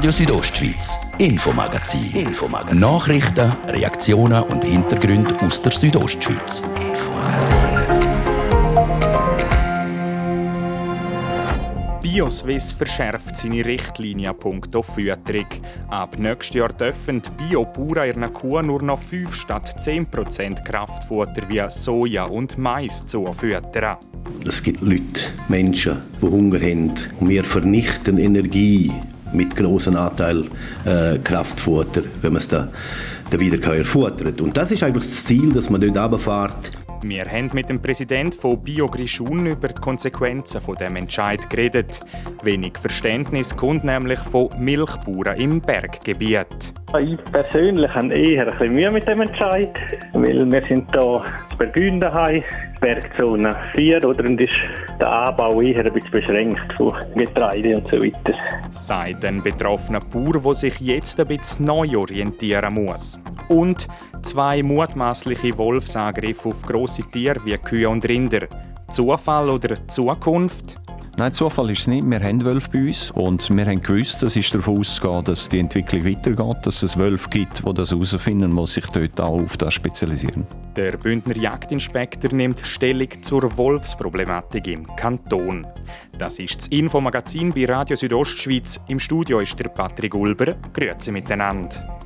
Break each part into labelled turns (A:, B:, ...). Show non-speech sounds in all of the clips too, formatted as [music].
A: Radio Südostschweiz, Infomagazin. Infomagazin. Nachrichten, Reaktionen und Hintergründe aus der Südostschweiz.
B: BioSwiss verschärft seine Richtlinien punkto Fütterung. Ab nächstes Jahr dürfen Biopura in einer Kuh nur noch 5 statt 10% Kraftfutter wie Soja und Mais zufüttern.
C: Es gibt Leute, Menschen, die Hunger haben und wir vernichten Energie mit großem Anteil äh, Kraftfutter, wenn man es dann wieder futtert. Und das ist eigentlich das Ziel, dass man dort runterfährt
B: wir haben mit dem Präsidenten von BioGrischun über die Konsequenzen von dem Entscheid geredet. Wenig Verständnis kommt nämlich von Milchbauern im Berggebiet.
D: Ich persönlich habe eher ein bisschen Mühe mit dem Entscheid, weil wir sind hier in Bergünden Bergzone 4 oder und ist der Anbau eher ein bisschen beschränkt von Getreide und so weiter.
B: Sagt ein betroffener Bauer, der sich jetzt ein bisschen neu orientieren muss. Und zwei mutmaßliche Wolfsangriffe auf grosse Tiere wie Kühe und Rinder. Zufall oder Zukunft?
E: Nein, Zufall ist es nicht. Wir haben Wölfe bei uns und wir haben gewusst, es ist davon auszugehen, dass die Entwicklung weitergeht, dass es Wölfe gibt, die das herausfinden, muss sich dort auch auf das spezialisieren.
B: Der Bündner Jagdinspektor nimmt Stellung zur Wolfsproblematik im Kanton. Das ist das Infomagazin bei Radio Südostschweiz. Im Studio ist der Patrick Ulber. Grüezi miteinander.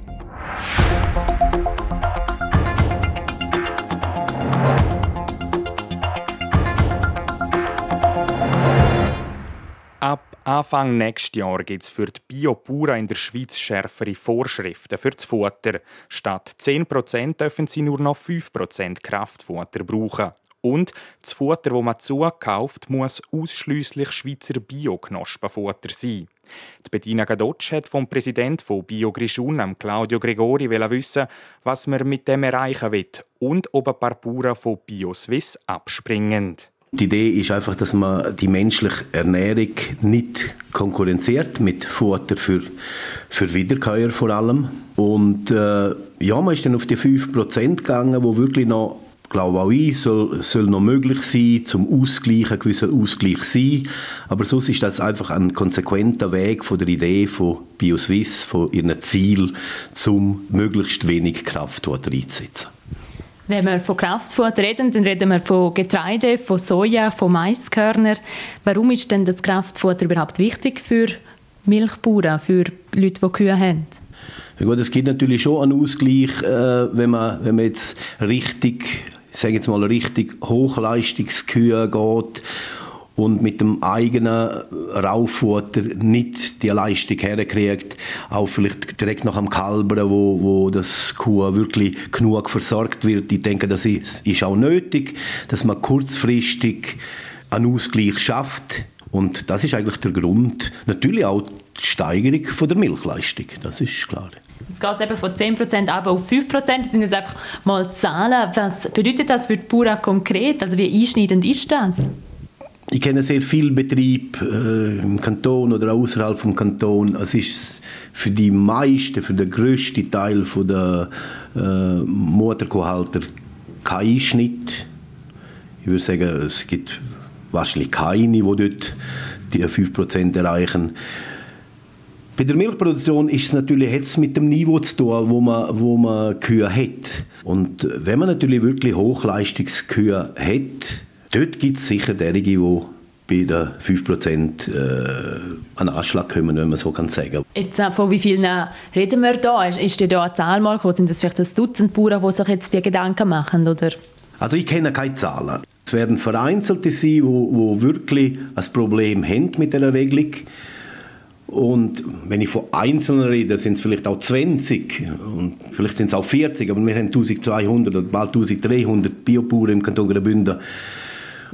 B: Ab Anfang nächstes Jahr gibt es für die Biopura in der Schweiz schärfere Vorschriften für das Futter. Statt 10% dürfen sie nur noch 5% Kraftfutter brauchen. Und das Futter, das man zukauft, muss ausschließlich Schweizer Bio-Knospenfutter sein. Die Bettina Gadotsch hat vom Präsidenten von Bio Grischun, Claudio Gregori, wissen, was man mit dem erreichen will und ob ein paar Bauern von BioSwiss abspringen.
C: Die Idee ist einfach, dass man die menschliche Ernährung nicht konkurrenziert mit Futter für, für Wiederkäuer vor allem. Und äh, ja, man ist dann auf die 5% gegangen, wo wirklich noch glaube auch ich, soll, soll noch möglich sein, zum Ausgleich, ein gewisser Ausgleich sein. Aber sonst ist das einfach ein konsequenter Weg von der Idee von BioSwiss, von ihrem Ziel, zum möglichst wenig Kraftfutter einzusetzen.
F: Wenn wir von Kraftfutter reden, dann reden wir von Getreide, von Soja, von Maiskörner. Warum ist denn das Kraftfutter überhaupt wichtig für Milchbauern, für Leute, die Kühe haben?
C: Ja gut, es gibt natürlich schon einen Ausgleich, äh, wenn, man, wenn man jetzt richtig, ich sage jetzt mal richtig Hochleistungskühe geht und mit dem eigenen Rauffutter nicht die Leistung herkriegt, auch vielleicht direkt nach dem Kalbern, wo, wo das Kuh wirklich genug versorgt wird. Ich denke, das ist, ist auch nötig, dass man kurzfristig einen Ausgleich schafft. Und das ist eigentlich der Grund. Natürlich auch die Steigerung von der Milchleistung, das ist klar.
F: Jetzt geht es eben von 10% aber auf 5%. Das sind jetzt einfach mal Zahlen. Was bedeutet das für die Bauern konkret? Also wie einschneidend ist das?
C: Ich kenne sehr viele Betriebe äh, im Kanton oder außerhalb vom Kanton. Es ist für die meisten, für den grössten Teil der äh, Motorkuhhalter kein Einschnitt. Ich würde sagen, es gibt wahrscheinlich keine, die dort die 5% erreichen. Bei der Milchproduktion ist es natürlich jetzt mit dem Niveau zu tun, wo man, wo man Kühe hat. Und wenn man natürlich wirklich Hochleistungskühe hat, dort gibt es sicher derige, die bei den 5% äh, an Anschlag kommen, wenn man so kann sagen.
F: Jetzt, äh, von wie vielen reden wir da? Ist dir da eine Zahl mal gekommen? Sind das vielleicht ein Dutzend Bauern, die sich jetzt die Gedanken machen? Oder?
C: Also ich kenne keine Zahlen. Es werden Vereinzelte sein, die wirklich ein Problem haben mit dieser Regelung. Und wenn ich von Einzelnen rede, sind es vielleicht auch 20 und vielleicht sind es auch 40, aber wir haben 1200 oder bald 1300 Biobauern im Kanton Graubünden.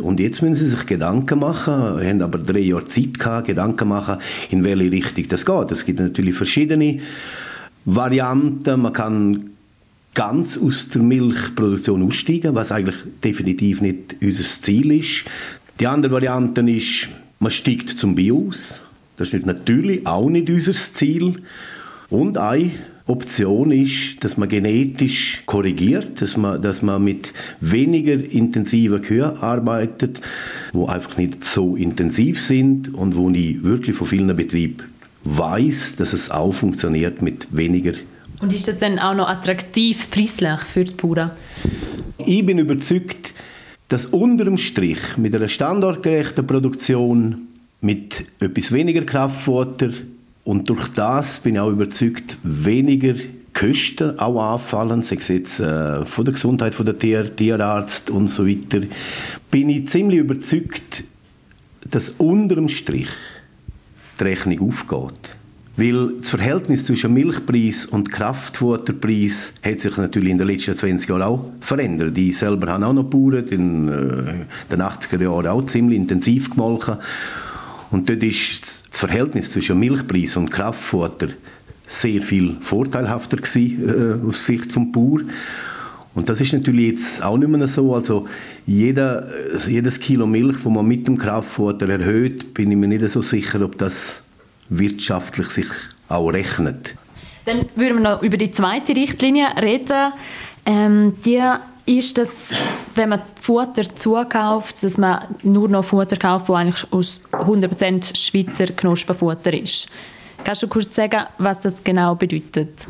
C: Und jetzt müssen sie sich Gedanken machen, haben aber drei Jahre Zeit gehabt, Gedanken machen, in welche Richtung das geht. Es gibt natürlich verschiedene Varianten. Man kann ganz aus der Milchproduktion aussteigen, was eigentlich definitiv nicht unser Ziel ist. Die andere Variante ist, man steigt zum Bio aus. Das ist natürlich auch nicht unser Ziel. Und eine Option ist, dass man genetisch korrigiert, dass man, dass man mit weniger intensiven Kühen arbeitet, wo einfach nicht so intensiv sind und wo ich wirklich von vielen Betrieben weiß, dass es auch funktioniert mit weniger.
F: Und ist das dann auch noch attraktiv preislich für die Bauern?
C: Ich bin überzeugt, dass unterm Strich mit einer standortgerechten Produktion, mit etwas weniger Kraftfutter und durch das bin ich auch überzeugt, weniger Kosten auch anfallen, sei es jetzt äh, von der Gesundheit von der Tier, Tierarzt und so weiter, bin ich ziemlich überzeugt, dass unterm Strich die Rechnung aufgeht. Weil das Verhältnis zwischen Milchpreis und Kraftfutterpreis hat sich natürlich in den letzten 20 Jahren auch verändert. Ich selber habe auch noch Bauern in äh, den 80er Jahren auch ziemlich intensiv gemolken. Und dort ist das Verhältnis zwischen Milchpreis und Kraftfutter sehr viel vorteilhafter gewesen, äh, aus Sicht des Bauern. Und das ist natürlich jetzt auch nicht mehr so. Also jeder, jedes Kilo Milch, das man mit dem Kraftfutter erhöht, bin ich mir nicht so sicher, ob das wirtschaftlich sich auch rechnet.
F: Dann würden wir noch über die zweite Richtlinie reden. Ähm, die ist, dass wenn man Futter zukauft, dass man nur noch Futter kauft, das eigentlich aus 100% Schweizer Knusperfutter ist. Kannst du kurz sagen, was das genau bedeutet?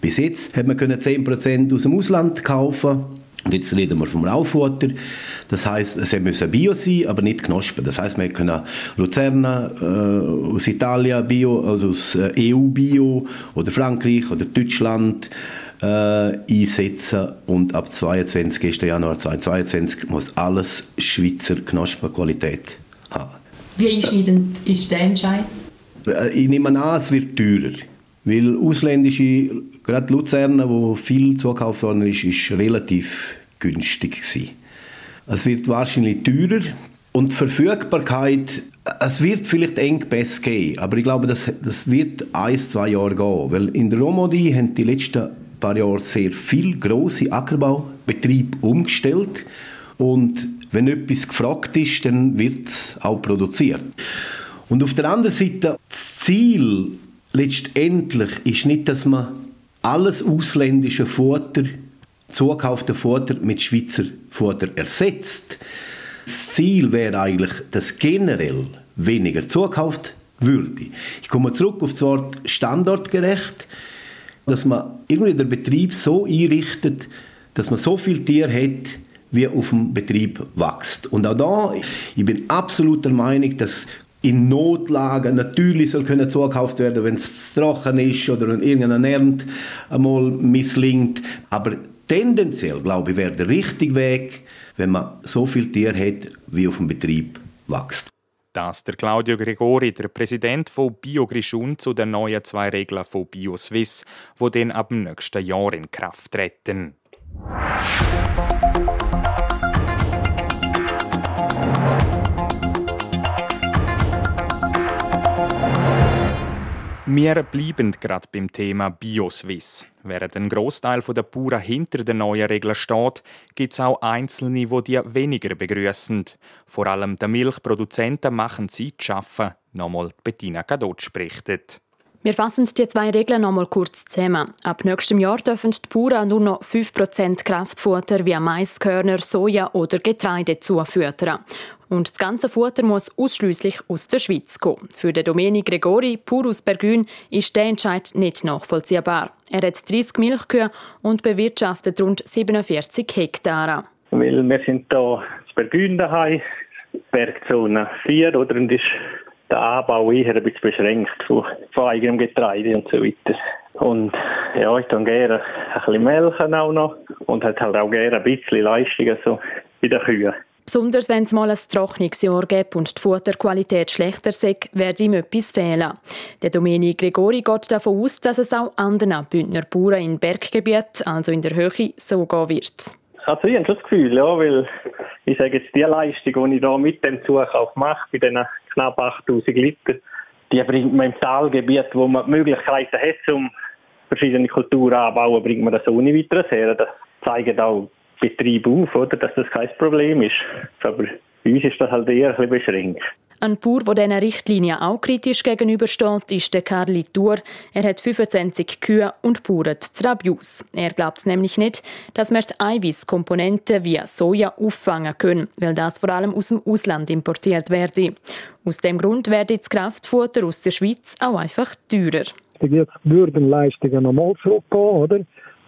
C: Bis jetzt hat man 10% aus dem Ausland kaufen und jetzt reden wir vom Raufutter. Das heißt, es müssen Bio sein, aber nicht Knospen. Das heißt, wir können Luzerna äh, aus Italien Bio, also aus äh, EU Bio oder Frankreich oder Deutschland äh, einsetzen und ab 22. Januar 2022 muss alles Schweizer Knospenqualität haben.
F: Wie einschneidend ist der Entscheid?
C: Äh, ich nehme an, es wird teurer. Weil ausländische, gerade Luzern, wo viel zugekauft worden ist, ist relativ günstig gewesen. Es wird wahrscheinlich teurer und die Verfügbarkeit, es wird vielleicht Engpässe geben, aber ich glaube, das, das wird ein, zwei Jahre gehen, weil in der Romandie haben die letzten paar Jahre sehr viele grosse Ackerbaubetriebe umgestellt und wenn etwas gefragt ist, dann wird es auch produziert. Und auf der anderen Seite, das Ziel letztendlich ist nicht, dass man alles ausländische Futter, zugekaufte Futter mit Schweizer Futter ersetzt. Das Ziel wäre eigentlich, dass generell weniger zugekauft würde. Ich komme zurück auf das Wort standortgerecht, dass man irgendwie den Betrieb so einrichtet, dass man so viel Tier hat, wie auf dem Betrieb wächst. Und auch da, ich bin absolut der Meinung, dass in Notlagen natürlich soll können zugekauft werden, wenn es trocken ist oder wenn irgendeine Ernte einmal misslingt. Aber tendenziell, glaube ich, wäre der richtige Weg, wenn man so viel Tier hat, wie auf dem Betrieb wächst.
B: Das der Claudio Gregori, der Präsident von BioGrischun, zu den neuen zwei Regeln von BioSwiss, die dann ab dem nächsten Jahr in Kraft treten. Wir bleiben gerade beim Thema BioSwiss. Während ein Großteil der Bauern hinter den neuen Regeln steht, gibt es auch Einzelne, die die weniger begrüßen. Vor allem die Milchproduzenten machen Zeit zu arbeiten. Nochmal Bettina Kadotsch berichtet.
G: Wir fassen die zwei Regeln noch einmal kurz zusammen. Ab nächstem Jahr dürfen die Bauern nur noch 5% Kraftfutter wie Maiskörner, Soja oder Getreide zufüttern. Und das ganze Futter muss ausschließlich aus der Schweiz kommen. Für den Domenico Gregori, pur aus Bergün, ist der Entscheid nicht nachvollziehbar. Er hat 30 Milchkühe und bewirtschaftet rund 47 Hektare.
D: Weil wir sind hier in Bergün daheim, Bergzone 4, oder? Und ist der Anbau eher ein bisschen beschränkt von, von eigenem Getreide und so weiter. Und ja, ich tue gerne ein bisschen melken auch noch und hat halt auch gerne ein bisschen Leistung also bei den Kühen.
G: Besonders wenn es mal ein Trocknungsjahr gibt und die Futterqualität schlechter ist, werde ihm etwas fehlen. Der Domenico Gregori geht davon aus, dass es auch anderen Bündner Bauern in Berggebieten, also in der Höhe, so gehen wird.
D: Also ich habe das Gefühl, ja, weil ich sage jetzt, die Leistung, die ich da mit dem Zukauf mache, bei diesen knapp 8000 Liter, die bringt man im Talgebiet, wo man die Möglichkeiten hat, um verschiedene Kulturen anzubauen, bringt man das ohne weiteres her. Das zeigt auch Betrieb auf, oder, dass das kein Problem ist. Aber bei uns ist das halt eher ein bisschen beschränkt.
F: Ein Bauer, der diesen Richtlinien auch kritisch gegenübersteht, ist der Carli Tour. Er hat 25 Kühe und bauert Trabius. Er glaubt nämlich nicht, dass wir die Eiweißkomponenten wie Soja auffangen können, weil das vor allem aus dem Ausland importiert werde. Aus dem Grund werde das Kraftfutter aus der Schweiz auch einfach teurer.
H: Geht würden Leistungen nochmal zurückgehen, oder?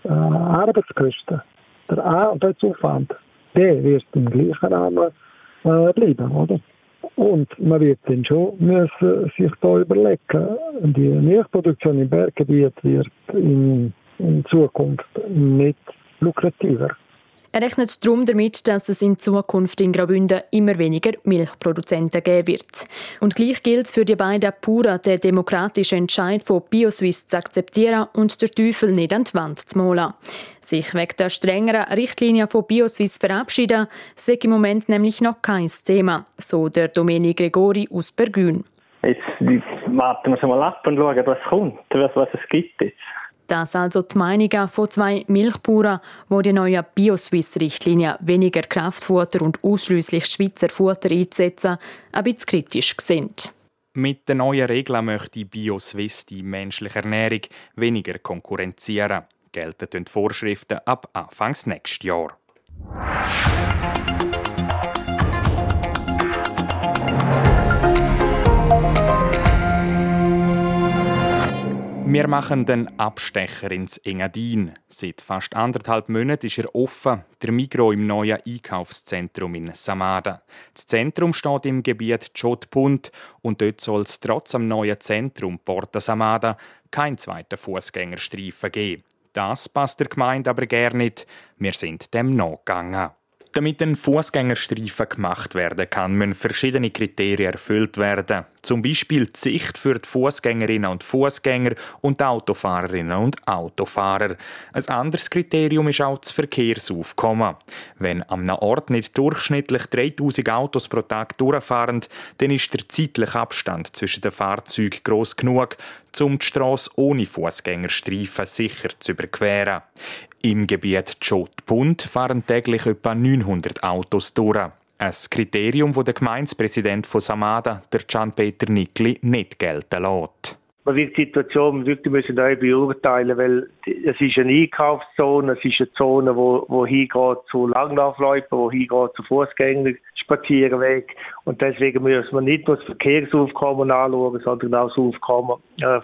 H: Äh, Arbeitskosten, der Arbeitsaufwand, der wird im gleichen Rahmen äh, bleiben, oder? Und man wird dann schon müssen sich da überlegen, die Milchproduktion im Berggebiet wird in, in Zukunft nicht lukrativer.
F: Er rechnet darum damit, dass es in Zukunft in Graubünden immer weniger Milchproduzenten geben wird. Und gleich gilt es für die beiden Pura, den demokratischen Entscheid von BioSwiss zu akzeptieren und den Teufel nicht an die Wand zu malen. Sich wegen der strengeren Richtlinien von BioSwiss verabschieden, sei im Moment nämlich noch kein Thema, so der Domeni Gregori aus Bergün.
D: Jetzt warten wir mal ab und schauen, was kommt, was es gibt jetzt.
F: Das also die Meinungen von zwei Milchbauern, die die neue Bioswiss-Richtlinie weniger Kraftfutter und ausschließlich Schweizer Futter einsetzen, ein bisschen kritisch sind.
B: Mit den neuen Regeln möchte Bioswiss die menschliche Ernährung weniger konkurrenzieren. Gelten die Vorschriften ab Anfangs nächstes Jahr. Wir machen den Abstecher ins Engadin. Seit fast anderthalb Monaten ist er offen, der Migro im neuen Einkaufszentrum in Samada. Das Zentrum steht im Gebiet Chotpunt und dort soll es trotz am neuen Zentrum Porta Samada keinen zweiten Fußgängerstreifen geben. Das passt der Gemeinde aber gar nicht. Wir sind dem nachgegangen. Damit ein Fußgängerstreifen gemacht werden kann, müssen verschiedene Kriterien erfüllt werden. Zum Beispiel die Sicht für die Fußgängerinnen und Fußgänger und die Autofahrerinnen und Autofahrer. Ein anderes Kriterium ist auch das Verkehrsaufkommen. Wenn am Ort nicht durchschnittlich 3000 Autos pro Tag durchfahren, dann ist der zeitliche Abstand zwischen den Fahrzeugen groß genug, um die Strasse ohne Fußgängerstreifen sicher zu überqueren. Im Gebiet Tschot-Bund fahren täglich etwa 900 Autos durch. Ein Kriterium, das der Gemeindepräsident von Samada, der Gian-Peter Nickli, nicht gelten lässt.
I: Man wird die Situation wirklich müssen neu beurteilen, weil es ist eine Einkaufszone, es ist eine Zone, wo, wo hingeht zu Langlaufläufen, wo hingeht zu Fußgängern, Spazierweg. Und deswegen muss man nicht nur das Verkehrsaufkommen anschauen, sondern auch das Aufkommen äh,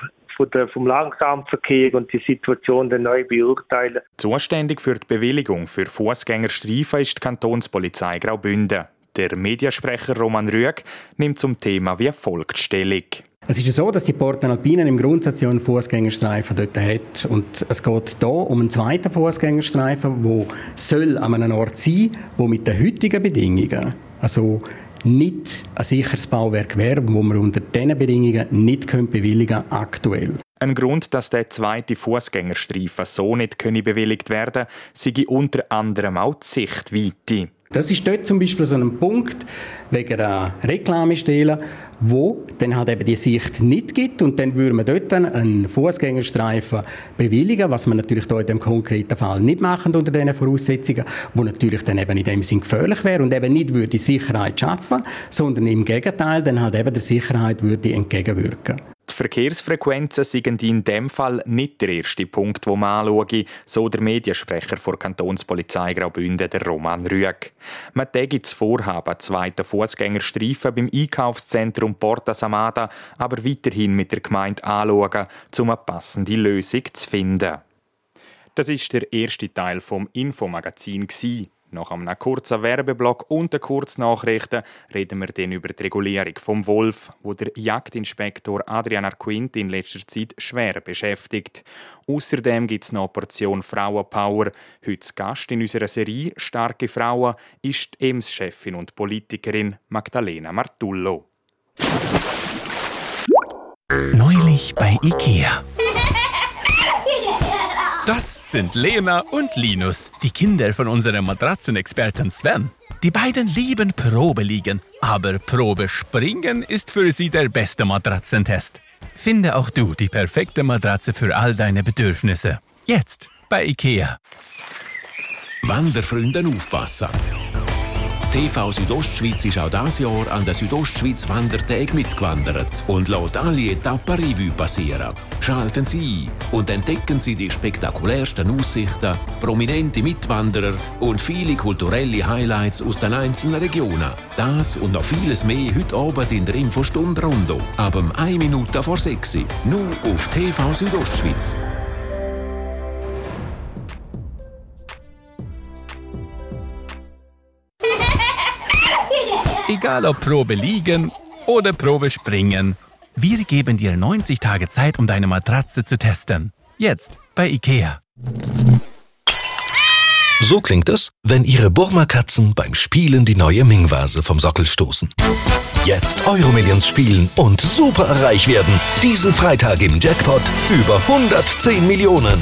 I: vom Langsamverkehr und die Situation dann neu beurteilen.
B: Zuständig für die Bewilligung für Fußgängerstreifen ist die Kantonspolizei Graubünden. Der Mediasprecher Roman Rüeg nimmt zum Thema wie folgt Stellung.
J: Es ist ja so, dass die Porta Alpina im Grundsatz ja einen Fußgängerstreifen dort hat. Und es geht hier um einen zweiten Fußgängerstreifen, der soll an einem Ort sein, wo mit den heutigen Bedingungen, also nicht ein sicheres Bauwerk wäre, wo wir unter diesen Bedingungen nicht bewilligen können, aktuell.
B: Ein Grund, dass der zweite Fußgängerstreifen so nicht bewilligt werden könne, sei unter anderem auch die Sichtweite.
J: Das ist dort zum Beispiel so ein Punkt wegen einer Reklamestelle, wo dann halt eben die Sicht nicht gibt und dann würde man dort dann einen Fußgängerstreifen bewilligen, was man natürlich hier in dem konkreten Fall nicht machen unter diesen Voraussetzungen, wo natürlich dann eben in dem Sinn gefährlich wäre und eben nicht würde Sicherheit schaffen, sondern im Gegenteil dann halt eben der Sicherheit würde entgegenwirken.
B: Die Verkehrsfrequenzen sind in dem Fall nicht der erste Punkt, wo man anschaue, so der Mediensprecher der Kantonspolizei Graubünden, der Roman Rüeg. Man täge das Vorhaben, zweiten Fußgängerstreifen beim Einkaufszentrum Porta Samada aber weiterhin mit der Gemeinde anschauen, um eine passende Lösung zu finden. Das ist der erste Teil vom Infomagazin. Nach einem kurzen Werbeblock und den Kurznachrichten reden wir dann über die Regulierung vom Wolf, wo der Jagdinspektor Adrian Arquint in letzter Zeit schwer beschäftigt. Außerdem gibt es noch eine Portion Frauenpower. Heute Gast in unserer Serie «Starke Frauen» ist die EMS-Chefin und Politikerin Magdalena Martullo.
K: Neulich bei Ikea. Das sind Lena und Linus, die Kinder von unserem Matratzenexperten Sven. Die beiden lieben Probe liegen, aber Probe springen ist für sie der beste Matratzentest. Finde auch du die perfekte Matratze für all deine Bedürfnisse. Jetzt bei IKEA.
L: Wanderfreunden aufpassen. TV Südostschweiz ist auch dieses Jahr an der Südostschweiz Wandertag mitgewandert und lässt alle Etappen Revue passieren. Schalten Sie ein und entdecken Sie die spektakulärsten Aussichten, prominente Mitwanderer und viele kulturelle Highlights aus den einzelnen Regionen. Das und noch vieles mehr heute Abend in der Infostunde Rondo. Ab 1 Minute vor 6 Nur auf TV Südostschweiz.
K: Egal ob Probe liegen oder Probe springen. Wir geben dir 90 Tage Zeit, um deine Matratze zu testen. Jetzt bei IKEA.
M: So klingt es, wenn Ihre Burma-Katzen beim Spielen die neue Ming-Vase vom Sockel stoßen. Jetzt Euromillions spielen und super reich werden. Diesen Freitag im Jackpot über 110 Millionen.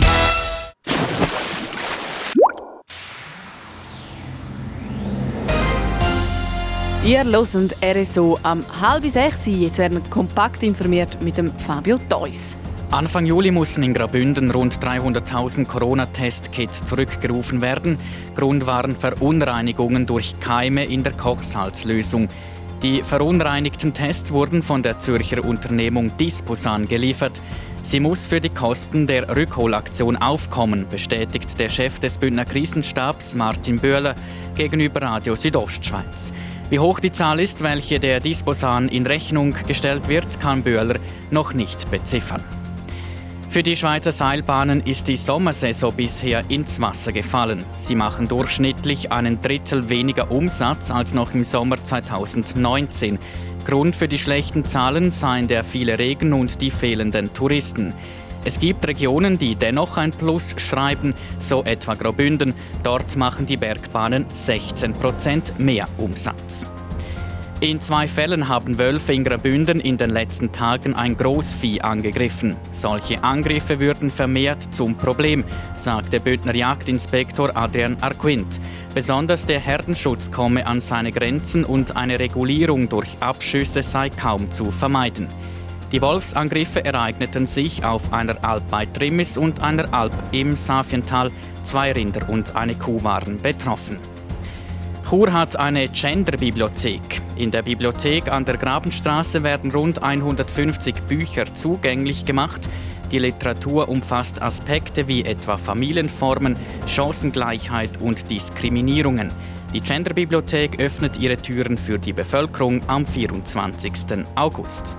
N: Ihr hört RSO am halb sechs. Jetzt werden wir kompakt informiert mit dem Fabio Theus.
O: Anfang Juli mussten in Graubünden rund 300.000 Corona-Test-Kits zurückgerufen werden. Grund waren Verunreinigungen durch Keime in der Kochsalzlösung. Die verunreinigten Tests wurden von der Zürcher Unternehmung Disposan geliefert. Sie muss für die Kosten der Rückholaktion aufkommen, bestätigt der Chef des Bündner Krisenstabs Martin Böhler gegenüber Radio Südostschweiz. Wie hoch die Zahl ist, welche der Disposan in Rechnung gestellt wird, kann Böhler noch nicht beziffern. Für die Schweizer Seilbahnen ist die Sommersaison bisher ins Wasser gefallen. Sie machen durchschnittlich einen Drittel weniger Umsatz als noch im Sommer 2019. Grund für die schlechten Zahlen seien der viele Regen und die fehlenden Touristen. Es gibt Regionen, die dennoch ein Plus schreiben, so etwa Graubünden. Dort machen die Bergbahnen 16% mehr Umsatz. In zwei Fällen haben Wölfe in Graubünden in den letzten Tagen ein Großvieh angegriffen. Solche Angriffe würden vermehrt zum Problem, sagt der Bündner Jagdinspektor Adrian Arquint. Besonders der Herdenschutz komme an seine Grenzen und eine Regulierung durch Abschüsse sei kaum zu vermeiden. Die Wolfsangriffe ereigneten sich auf einer Alp bei Trimmis und einer Alp im Safiental. Zwei Rinder und eine Kuh waren betroffen. Chur hat eine Gender-Bibliothek. In der Bibliothek an der Grabenstraße werden rund 150 Bücher zugänglich gemacht. Die Literatur umfasst Aspekte wie etwa Familienformen, Chancengleichheit und Diskriminierungen. Die Gender-Bibliothek öffnet ihre Türen für die Bevölkerung am 24. August.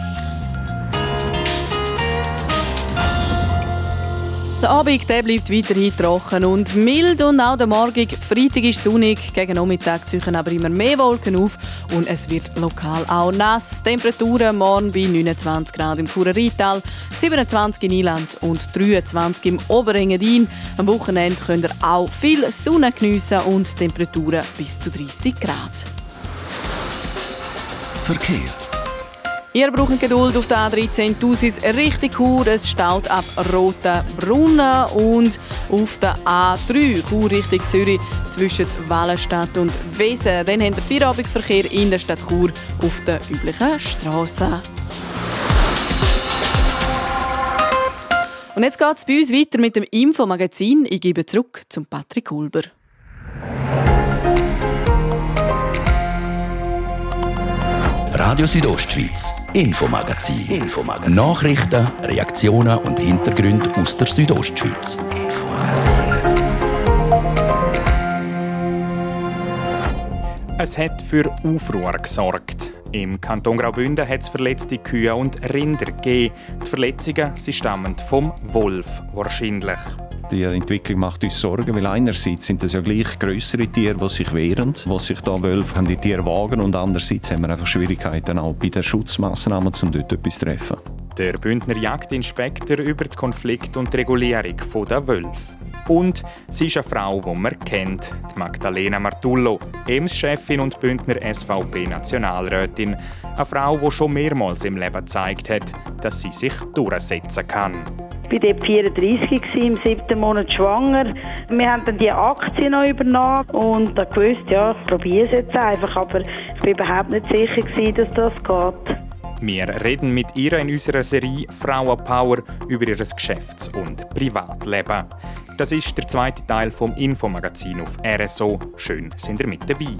N: Der Abend der bleibt weiterhin trocken und mild und auch der Morgen. Freitag ist sonnig, gegen Nachmittag ziehen aber immer mehr Wolken auf und es wird lokal auch nass. Temperaturen morgen bei 29 Grad im Churer Rheintal, 27 in Ilanz und 23 im Oberengadin. Am Wochenende könnt ihr auch viel Sonne geniessen und Temperaturen bis zu 30 Grad.
M: Verkehr.
N: Ihr braucht Geduld auf der A13 Thusis richtig Chur. Es staut ab Roten Brunnen und auf der A3 Chur Richtung Zürich zwischen Wallenstadt und Wesen. Dann habt ihr Feierabendverkehr in der Stadt Chur auf der üblichen Straße. Und jetzt geht es bei uns weiter mit dem Infomagazin. Ich gebe zurück zum Patrick Hulber.
A: Radio Südostschweiz, Infomagazin. Infomagazin. Nachrichten, Reaktionen und Hintergründe aus der Südostschweiz.
B: Es hat für Aufruhr gesorgt. Im Kanton Graubünden hat es verletzte Kühe und Rinder gegeben. Die Verletzungen sie stammen vom Wolf wahrscheinlich.
E: Die Entwicklung macht uns Sorgen, weil einerseits sind es ja gleich größere Tiere, die sich wehren, die sich da Wölfe an die Tiere wagen und andererseits haben wir einfach Schwierigkeiten auch bei den Schutzmaßnahmen, um dort etwas zu treffen.
B: Der Bündner Jagdinspektor über die Konflikt- und Regulierung der Wölfe. Und sie ist eine Frau, die man kennt, die Magdalena Martullo, EMS-Chefin und Bündner SVP-Nationalrätin. Eine Frau, die schon mehrmals im Leben gezeigt hat, dass sie sich durchsetzen kann.
P: Ich war dort 34, im siebten Monat schwanger. Wir haben dann die Aktie noch übernommen und da ja, probiere es jetzt einfach. Aber ich war überhaupt nicht sicher, dass das geht.
B: Wir reden mit ihr in unserer Serie Frauenpower über ihr Geschäfts- und Privatleben. Das ist der zweite Teil vom Infomagazin auf RSO. Schön sind ihr mit dabei.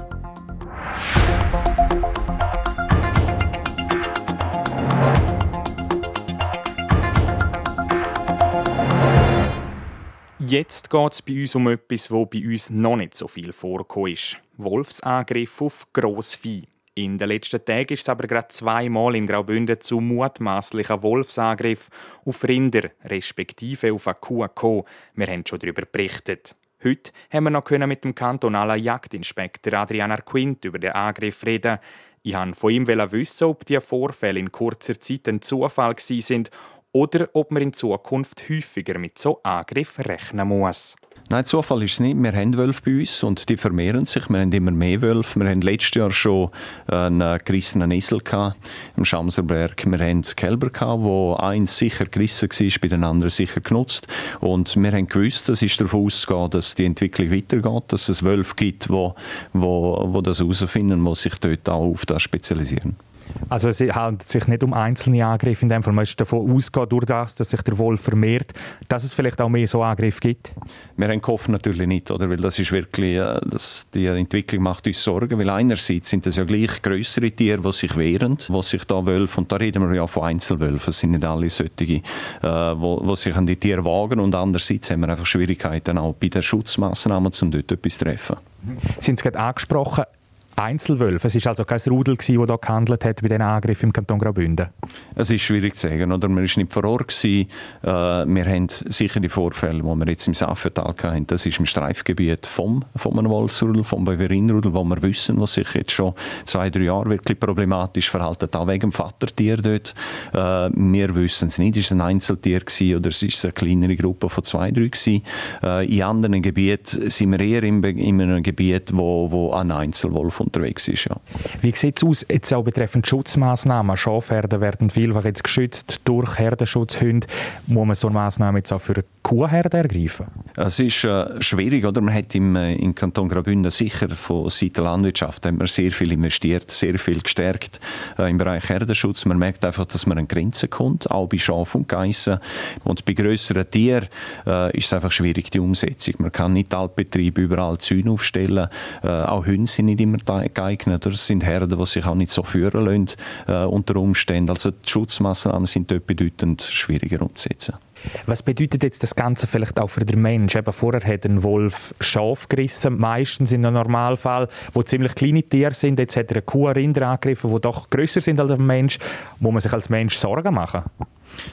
B: Jetzt geht es bei uns um etwas, wo bei uns noch nicht so viel vorgekommen ist. Wolfsangriff auf Grossvieh. In den letzten Tagen ist es aber gerade zweimal in Graubünden zu mutmaßlichen Wolfsangriff auf Rinder, respektive auf eine Kuh gekommen. Wir haben schon darüber berichtet. Heute haben wir noch mit dem kantonalen Jagdinspektor Adrian Arquint über den Angriff reden. Ich wollte von ihm wissen, ob die Vorfälle in kurzer Zeit ein Zufall sind oder ob man in Zukunft häufiger mit so Angriffen rechnen muss.
E: Nein, Zufall ist es nicht. Wir haben Wölfe bei uns und die vermehren sich. Wir haben immer mehr Wölfe. Wir haben letztes Jahr schon einen gerissenen Esel im Schamserberg. Wir haben Kälber wo eins sicher gerissen war, bei den anderen sicher genutzt. Und wir haben gewusst, es ist davon auszugehen, dass die Entwicklung weitergeht, dass es Wölfe gibt, die wo, wo, wo das herausfinden, die sich dort auch auf das spezialisieren.
B: Also es handelt sich nicht um einzelne Angriffe, in dem Fall man ist davon ausgehen, durch das, dass sich der Wolf vermehrt, dass es vielleicht auch mehr so Angriffe gibt?
E: Wir haben gehofft natürlich nicht, oder? weil das ist wirklich, äh, das, die Entwicklung macht uns Sorgen, weil einerseits sind das ja gleich größere Tiere, die sich wehren, die sich da Wölfe, und da reden wir ja von Einzelwölfen, es sind nicht alle solche, äh, wo, wo sich an die Tiere wagen und andererseits haben wir einfach Schwierigkeiten auch bei den Schutzmaßnahmen, um dort etwas zu treffen.
B: Sie haben es gerade angesprochen, Einzelwölfe. Es war also kein Rudel, das hier gehandelt hat bei diesen Angriffen im Kanton Graubünden.
E: Es ist schwierig zu sagen. Oder? Man war nicht vor Ort. Gewesen. Äh, wir haben sicher die Vorfälle, die wir jetzt im Saffental hatten. Das ist im Streifgebiet vom, vom Wolfsrudel, vom Beverinrudel, wo wir wissen, was sich jetzt schon zwei, drei Jahre wirklich problematisch verhalten, auch wegen dem Vatertier dort. Äh, wir wissen es nicht. Ist es ein Einzeltier gewesen, oder ist es eine kleinere Gruppe von zwei, drei gewesen. Äh, in anderen Gebieten sind wir eher in, in einem Gebiet, wo, wo ein Einzelwolf unterwegs ist. Ja.
B: Wie sieht es aus jetzt auch betreffend Schutzmaßnahmen? Schafherden werden vielfach jetzt geschützt durch Herdenschutzhunde. Muss man so eine Maßnahme jetzt auch für Kuhherden ergreifen?
E: Es ist äh, schwierig, oder? Man hat im, äh, im Kanton Graubünden sicher von Seiten der Landwirtschaft hat man sehr viel investiert, sehr viel gestärkt äh, im Bereich Herdenschutz. Man merkt einfach, dass man an Grenzen kommt, auch bei Schaf und Geissen. Und bei grösseren Tieren äh, ist es einfach schwierig, die Umsetzung. Man kann nicht Altbetriebe überall Zäune aufstellen. Äh, auch Hunde sind nicht immer geeignet. Es sind Herden, die sich auch nicht so führen lassen äh, unter Umständen. Also die Schutzmaßnahmen sind dort bedeutend schwieriger umzusetzen.
B: Was bedeutet jetzt das Ganze vielleicht auch für den Mensch? Eben vorher hat ein Wolf Schaf gerissen, meistens in einem Normalfall, wo ziemlich kleine Tiere sind. Jetzt hat er eine Kuh, Rinder angegriffen, die doch größer sind als ein Mensch. Muss man sich als Mensch Sorgen machen?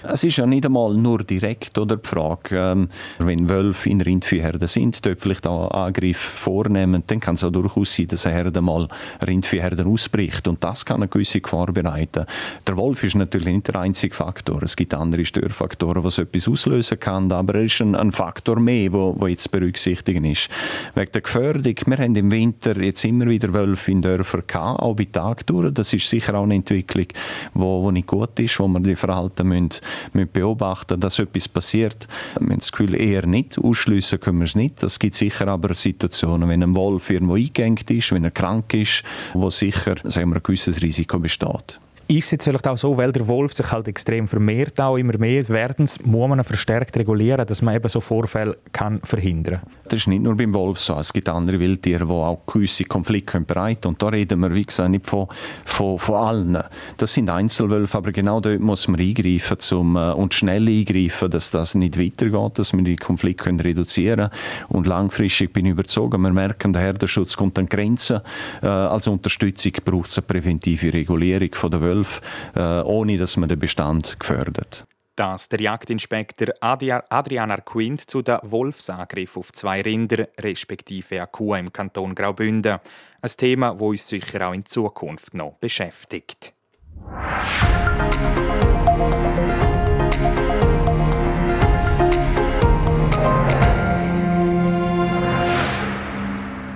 E: Es ist ja nicht einmal nur direkt oder die Frage, ähm, wenn Wölfe in Rindviehherden sind, dort vielleicht auch Angriff vornehmen, dann kann es auch durchaus sein, dass eine Herde mal Rindviehherden ausbricht und das kann eine gewisse Gefahr bereiten. Der Wolf ist natürlich nicht der einzige Faktor. Es gibt andere Störfaktoren, die so etwas auslösen kann, aber er ist ein, ein Faktor mehr, wo, wo jetzt berücksichtigen ist. Wegen der Gefährdung, wir haben im Winter jetzt immer wieder Wölfe in Dörfern gehabt, auch bei Tag durch. Das ist sicher auch eine Entwicklung, wo, wo nicht gut ist, wo man die Verhalten müssen müssen beobachten dass etwas passiert. Wir haben das Gefühl, eher nicht. Ausschliessen können wir es nicht. Es gibt sicher aber Situationen, wenn ein Wolf irgendwo eingängt ist, wenn er krank ist, wo sicher sagen wir, ein gewisses Risiko besteht.
B: Ist jetzt vielleicht auch so, weil der Wolf sich halt extrem vermehrt, auch immer mehr werden, muss man verstärkt regulieren, dass man eben so Vorfälle kann verhindern kann?
E: Das ist nicht nur beim Wolf so. Es gibt andere Wildtiere, die auch gewisse Konflikte bereiten können. Und da reden wir, wie gesagt, nicht von, von, von allen. Das sind Einzelwölfe, aber genau dort muss man eingreifen zum, äh, und schnell eingreifen, dass das nicht weitergeht, dass wir die Konflikte reduzieren können. Und langfristig bin ich überzeugt, wir merken, der Herdenschutz kommt an Grenzen. Äh, als Unterstützung braucht es eine präventive Regulierung der Wölfe 12, äh, ohne dass man den Bestand gefördert.
B: Das der Jagdinspektor Adrian Arquint zu den Wolfsangriff auf zwei Rinder respektive Kuh im Kanton Graubünden. Ein Thema, das uns sicher auch in Zukunft noch beschäftigt.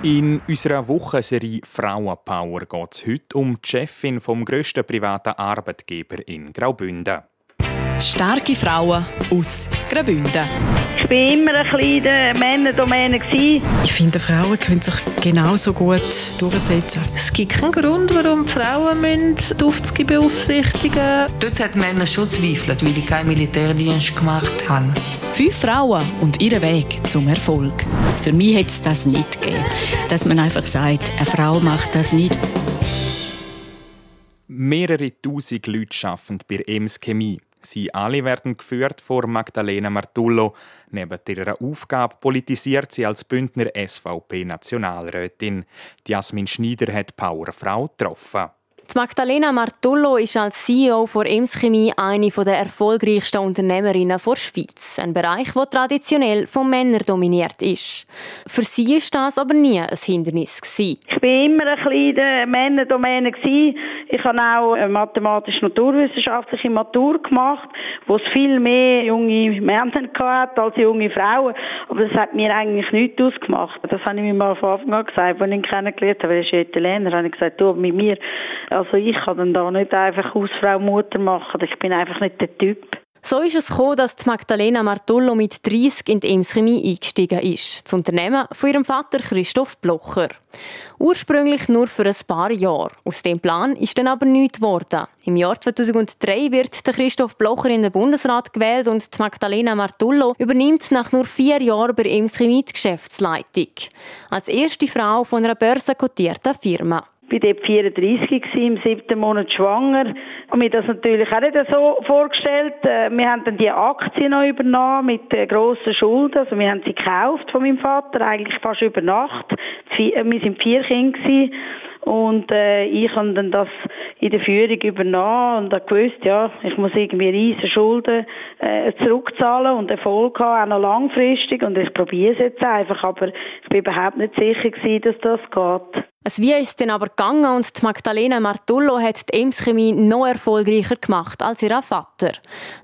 B: In unserer Wochenserie Frauenpower geht es heute um die Chefin vom grössten privaten Arbeitgeber in Graubünden.
N: Starke Frauen aus Graubünden.
P: Ich war immer ein bisschen der Männerdomäne.
Q: Ich finde, Frauen können sich genauso gut durchsetzen.
R: Es gibt keinen Grund, warum Frauen müssen die Aufzüge beaufsichtigen
S: Dort hat Männer schon zweifelt, weil ich keinen Militärdienst gemacht habe.
N: Fünf Frauen und ihr Weg zum Erfolg.
T: Für mich hätte es das nicht gegeben, dass man einfach sagt, eine Frau macht das nicht.
B: Mehrere tausend Leute arbeiten bei Ems Chemie. Sie alle werden geführt vor Magdalena Martullo. Neben ihrer Aufgabe politisiert sie als Bündner SVP-Nationalrätin. Jasmin Schneider hat Powerfrau getroffen.
G: Magdalena Martullo ist als CEO von Ems Chemie eine der erfolgreichsten Unternehmerinnen der Schweiz. Ein Bereich, der traditionell von Männern dominiert ist. Für sie ist das aber nie ein Hindernis.
P: Ich war immer ein der Männerdomäne. Ich habe auch eine mathematisch-naturwissenschaftliche Matur gemacht, wo es viel mehr junge Männer [laughs] hatte als junge Frauen. Aber das hat mir eigentlich nichts ausgemacht. Das habe ich mir mal von Anfang an gesagt, als ich ihn kennengelernt habe. Er ist Italiener. habe ich gesagt, du, mit mir also ich kann dann da nicht einfach Hausfrau Mutter machen. Ich bin einfach nicht der Typ.
G: So ist es gekommen, dass Magdalena Martullo mit 30 in die Ems Chemie eingestiegen ist. Das Unternehmen von ihrem Vater Christoph Blocher. Ursprünglich nur für ein paar Jahre. Aus dem Plan ist dann aber nichts geworden. Im Jahr 2003 wird Christoph Blocher in den Bundesrat gewählt und Magdalena Martullo übernimmt nach nur vier Jahren bei Ems Chemie die Geschäftsleitung. Als erste Frau von einer börsenkotierten Firma
P: bin dort 34 im siebten Monat schwanger. Und mir das natürlich auch nicht so vorgestellt. Äh, wir haben dann die Aktien noch übernommen mit grossen Schulden. Also wir haben sie gekauft von meinem Vater, eigentlich fast über Nacht. Wir sind vier Kinder gewesen. Und äh, ich habe dann das in der Führung übernommen und habe gewusst, ja, ich muss irgendwie riesen Schulden äh, zurückzahlen und Erfolg haben, auch noch langfristig. Und ich probiere es jetzt einfach, aber ich bin überhaupt nicht sicher gewesen, dass das geht.
G: Es wie ist dann aber gegangen und die Magdalena Martullo hat die Ems Chemie noch erfolgreicher gemacht als ihr Vater.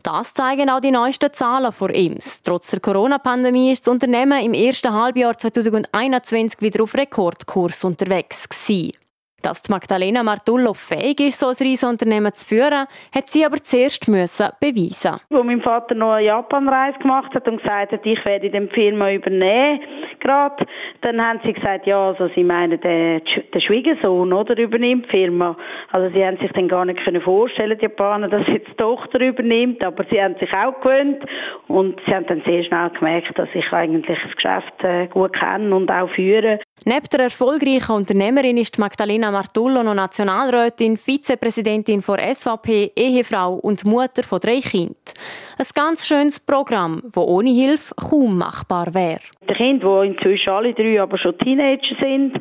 G: Das zeigen auch die neuesten Zahlen von Ems. Trotz der Corona-Pandemie ist das Unternehmen im ersten Halbjahr 2021 wieder auf Rekordkurs unterwegs gewesen. Dass die Magdalena Martullo fähig ist, so ein Riesenunternehmen zu führen, hat sie aber zuerst müssen beweisen.
P: Wo mein Vater noch eine Japanreise gemacht hat und gesagt hat, ich werde die Firma übernehmen, gerade, dann haben sie gesagt, ja, also sie meinen, der, der Schwiegersohn, oder, übernimmt die Firma. Also sie haben sich dann gar nicht können vorstellen, die Japaner, dass jetzt die Tochter übernimmt, aber sie haben sich auch gewöhnt und sie haben dann sehr schnell gemerkt, dass ich eigentlich das Geschäft äh, gut kenne und auch führe.
G: Neben der erfolgreichen Unternehmerin ist Magdalena Martullo noch Nationalrätin, Vizepräsidentin von SVP, Ehefrau und Mutter von drei Kindern. Ein ganz schönes Programm, das ohne Hilfe kaum machbar wäre.
P: Die Kinder, die inzwischen alle drei aber schon Teenager sind,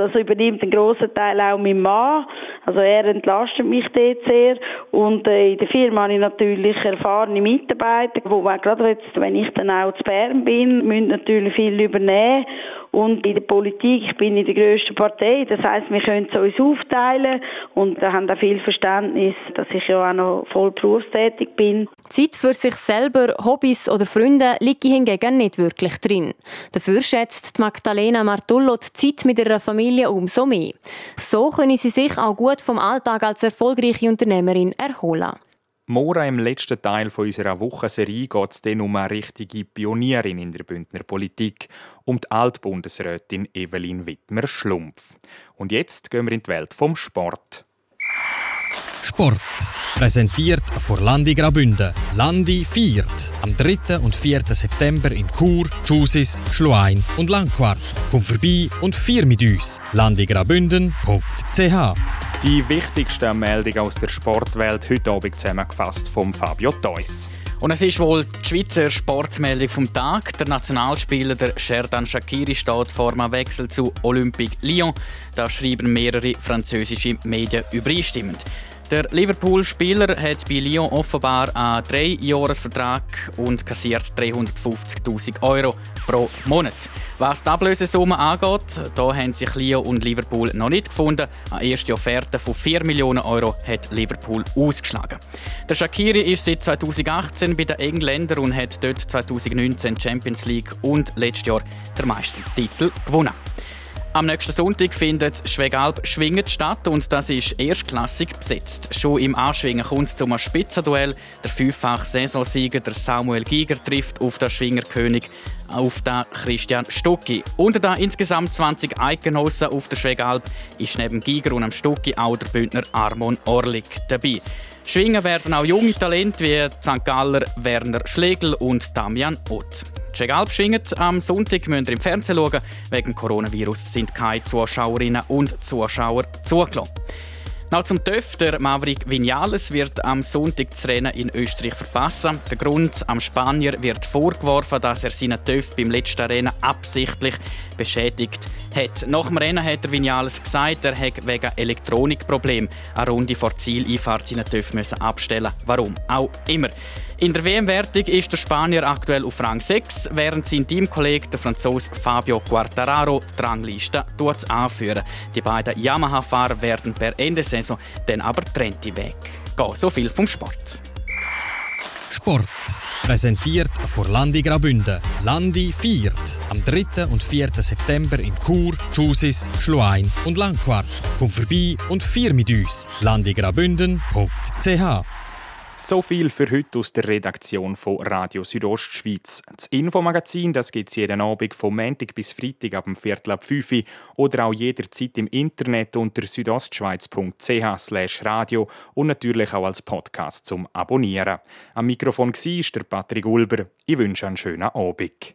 P: also übernimmt einen grossen Teil auch mein Mann. Also er entlastet mich dort sehr. Und äh, in der Firma habe ich natürlich erfahrene Mitarbeiter, wo gerade jetzt, wenn ich dann auch zu Bern bin, müssen natürlich viel übernehmen. Und in der Politik, ich bin in der grössten Partei, das heisst, wir können es uns aufteilen und da haben auch viel Verständnis, dass ich ja auch noch voll berufstätig bin.
G: Zeit für sich selber, Hobbys oder Freunde liegt hingegen nicht wirklich drin. Dafür schätzt Magdalena Martullo die Zeit mit ihrer Familie umso mehr. So können sie sich auch gut vom Alltag als erfolgreiche Unternehmerin erholen.
B: Morgen im letzten Teil unserer Wochenserie geht es dann um eine richtige Pionierin in der Bündner Politik, um die Altbundesrätin Evelyn Wittmer-Schlumpf. Und jetzt gehen wir in die Welt vom Sport.
U: Sport. Präsentiert von Landi Grabünde. Landi viert. Am 3. und 4. September in Chur, Thusis, Schluein und Langquart. Komm vorbei und vier mit uns. landigrabünden.ch
B: die wichtigsten Meldungen aus der Sportwelt heute Abend zusammengefasst vom Fabio Theus.
O: Und es ist wohl die Schweizer Sportmeldung vom Tag. Der Nationalspieler der Sherdan Shakiri steht vor einem Wechsel zu Olympique Lyon. Da schreiben mehrere französische Medien übereinstimmend. Der Liverpool-Spieler hat bei Lyon offenbar einen Dreijahresvertrag und kassiert 350.000 Euro pro Monat. Was die Ablösesumme angeht, da haben sich Lyon und Liverpool noch nicht gefunden. Eine erste Offerte von 4 Millionen Euro hat Liverpool ausgeschlagen. Der Shakiri ist seit 2018 bei den Engländern und hat dort 2019 Champions League und letztes Jahr den Meistertitel gewonnen. Am nächsten Sonntag findet Schwegalp Schwingen statt und das ist erstklassig besetzt. Schon im Anschwingen kommt es zum Spitzenduell. Der fünffach Saisonsieger der Samuel Giger trifft auf den Schwingerkönig auf den Christian Stucki. Unter den insgesamt 20 Eidgenossen auf der Schwegalp ist neben Giger und am Stucki auch der Bündner Armon Orlik dabei. Schwingen werden auch junge Talente wie St. Galler Werner Schlegel und Damian Ott. Chegalp schwingt am Sonntag müsst ihr im Fernsehen schauen. Wegen Coronavirus sind keine Zuschauerinnen und Zuschauer zugelassen. Noch zum TÜV. Der Maverick Vinales wird am Sonntag das Rennen in Österreich verpassen. Der Grund, am Spanier wird vorgeworfen, dass er seinen TÜV beim letzten Rennen absichtlich beschädigt hat. Nach dem Rennen hat der Vinales gesagt, er hätte wegen Elektronikproblem eine Runde vor Zieleinfahrt seinen TÜV abstellen Warum? Auch immer. In der WM-Wertung ist der Spanier aktuell auf Rang 6, während sein Teamkollege, der Franzose Fabio Quartararo, die Rangliste anführen. Die beiden Yamaha-Fahrer werden per Ende Saison dann aber trennte Weg gehen. So viel vom Sport.
U: Sport. Präsentiert vor Landi Grabünde. Landi feiert am 3. und 4. September in Chur, Thusis, Schluein und Langquart. Komm vorbei und feier mit uns. landigrabünden.ch
B: so viel für heute aus der Redaktion von Radio Südostschweiz. Das Infomagazin gibt es jeden Abend vom Montag bis Freitag ab dem Viertel ab 5 Uhr oder auch jederzeit im Internet unter südostschweiz.ch radio und natürlich auch als Podcast zum Abonnieren. Am Mikrofon war der Patrick Ulber. Ich wünsche einen schönen Abend.